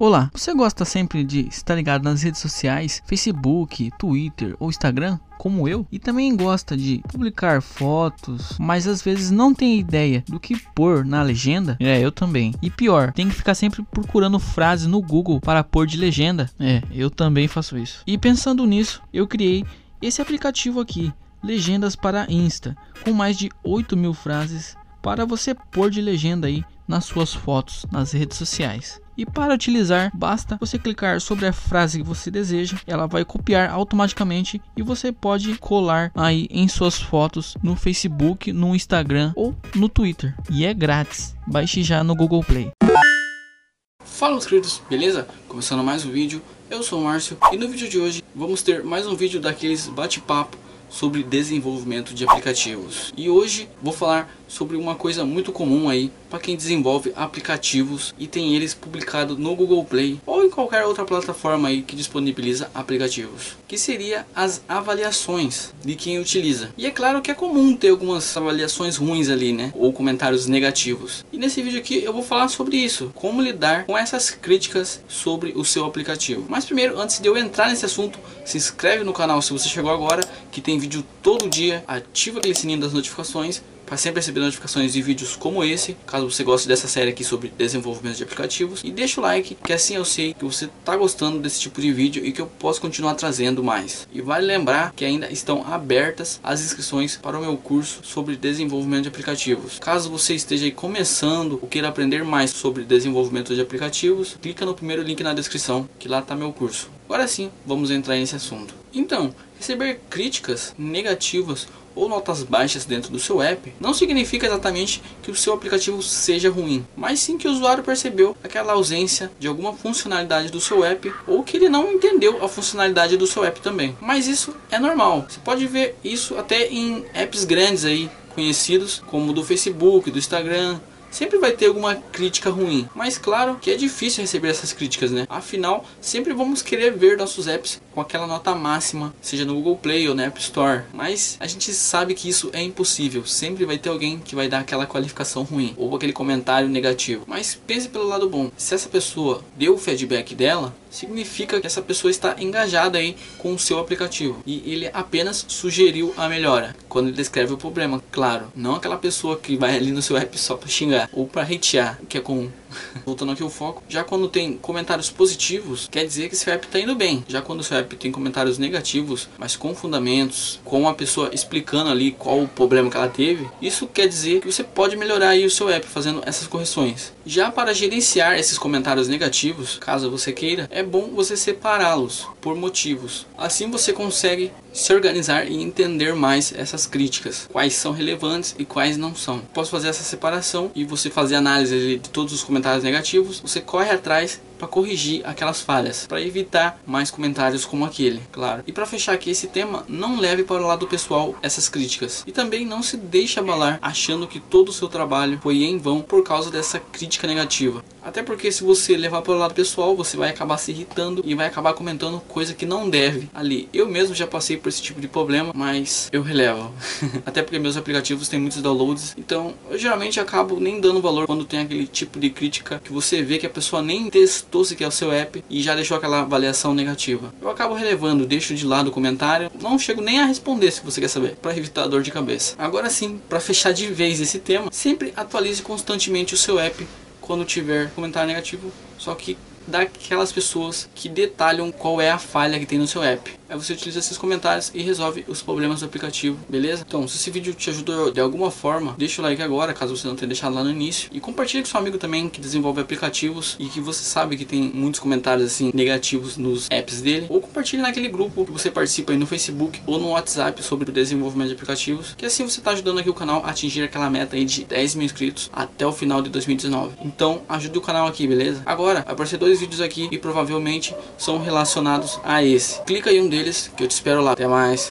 Olá, você gosta sempre de estar ligado nas redes sociais, Facebook, Twitter ou Instagram? Como eu, e também gosta de publicar fotos, mas às vezes não tem ideia do que pôr na legenda? É, eu também. E pior, tem que ficar sempre procurando frases no Google para pôr de legenda? É, eu também faço isso. E pensando nisso, eu criei esse aplicativo aqui, Legendas para Insta, com mais de 8 mil frases para você pôr de legenda aí nas suas fotos nas redes sociais. E para utilizar, basta você clicar sobre a frase que você deseja, ela vai copiar automaticamente e você pode colar aí em suas fotos no Facebook, no Instagram ou no Twitter. E é grátis. Baixe já no Google Play. Fala queridos, beleza? Começando mais um vídeo, eu sou o Márcio e no vídeo de hoje vamos ter mais um vídeo daqueles bate-papo sobre desenvolvimento de aplicativos. E hoje vou falar sobre uma coisa muito comum aí para quem desenvolve aplicativos e tem eles publicados no Google Play ou em qualquer outra plataforma aí que disponibiliza aplicativos, que seria as avaliações de quem utiliza. E é claro que é comum ter algumas avaliações ruins ali, né, ou comentários negativos. E nesse vídeo aqui eu vou falar sobre isso, como lidar com essas críticas sobre o seu aplicativo. Mas primeiro, antes de eu entrar nesse assunto, se inscreve no canal se você chegou agora, que tem vídeo todo dia, ativa aquele sininho das notificações para sempre receber notificações de vídeos como esse, caso você goste dessa série aqui sobre desenvolvimento de aplicativos. E deixa o like, que assim eu sei que você está gostando desse tipo de vídeo e que eu posso continuar trazendo mais. E vale lembrar que ainda estão abertas as inscrições para o meu curso sobre desenvolvimento de aplicativos. Caso você esteja começando ou queira aprender mais sobre desenvolvimento de aplicativos, clica no primeiro link na descrição, que lá está meu curso. Agora sim, vamos entrar nesse assunto. Então, receber críticas negativas ou notas baixas dentro do seu app não significa exatamente que o seu aplicativo seja ruim, mas sim que o usuário percebeu aquela ausência de alguma funcionalidade do seu app ou que ele não entendeu a funcionalidade do seu app também. Mas isso é normal. Você pode ver isso até em apps grandes aí conhecidos como do Facebook, do Instagram, sempre vai ter alguma crítica ruim. Mas claro que é difícil receber essas críticas, né? Afinal, sempre vamos querer ver nossos apps com aquela nota máxima, seja no Google Play ou na App Store. Mas a gente sabe que isso é impossível. Sempre vai ter alguém que vai dar aquela qualificação ruim ou aquele comentário negativo. Mas pense pelo lado bom. Se essa pessoa deu o feedback dela, significa que essa pessoa está engajada aí com o seu aplicativo e ele apenas sugeriu a melhora quando ele descreve o problema, claro, não aquela pessoa que vai ali no seu app só para xingar ou para hatear, que é comum. Voltando aqui o foco, já quando tem comentários positivos, quer dizer que seu app está indo bem. Já quando seu app tem comentários negativos, mas com fundamentos, com a pessoa explicando ali qual o problema que ela teve, isso quer dizer que você pode melhorar aí o seu app fazendo essas correções. Já para gerenciar esses comentários negativos, caso você queira, é bom você separá-los por motivos. Assim você consegue se organizar e entender mais essas críticas, quais são relevantes e quais não são. Posso fazer essa separação e você fazer análise de todos os comentários negativos, você corre atrás para corrigir aquelas falhas, para evitar mais comentários como aquele, claro. E para fechar aqui esse tema, não leve para o lado pessoal essas críticas e também não se deixe abalar achando que todo o seu trabalho foi em vão por causa dessa crítica negativa. Até porque se você levar para o lado pessoal, você vai acabar se irritando e vai acabar comentando coisa que não deve ali. Eu mesmo já passei por esse tipo de problema, mas eu relevo. Até porque meus aplicativos têm muitos downloads, então eu geralmente acabo nem dando valor quando tem aquele tipo de crítica que você vê que a pessoa nem testou testou se quer o seu app e já deixou aquela avaliação negativa. Eu acabo relevando, deixo de lado o comentário, não chego nem a responder se você quer saber, para evitar dor de cabeça. Agora sim, para fechar de vez esse tema, sempre atualize constantemente o seu app quando tiver comentário negativo, só que daquelas pessoas que detalham qual é a falha que tem no seu app. Aí você utiliza esses comentários e resolve os problemas do aplicativo, beleza? Então, se esse vídeo te ajudou de alguma forma, deixa o like agora, caso você não tenha deixado lá no início. E compartilhe com seu amigo também que desenvolve aplicativos e que você sabe que tem muitos comentários assim negativos nos apps dele. Ou compartilhe naquele grupo que você participa aí no Facebook ou no WhatsApp sobre o desenvolvimento de aplicativos. Que assim você está ajudando aqui o canal a atingir aquela meta aí de 10 mil inscritos até o final de 2019. Então, ajude o canal aqui, beleza? Agora, aparecer dois vídeos aqui e provavelmente são relacionados a esse. Clica aí um deles que eu te espero lá. Até mais.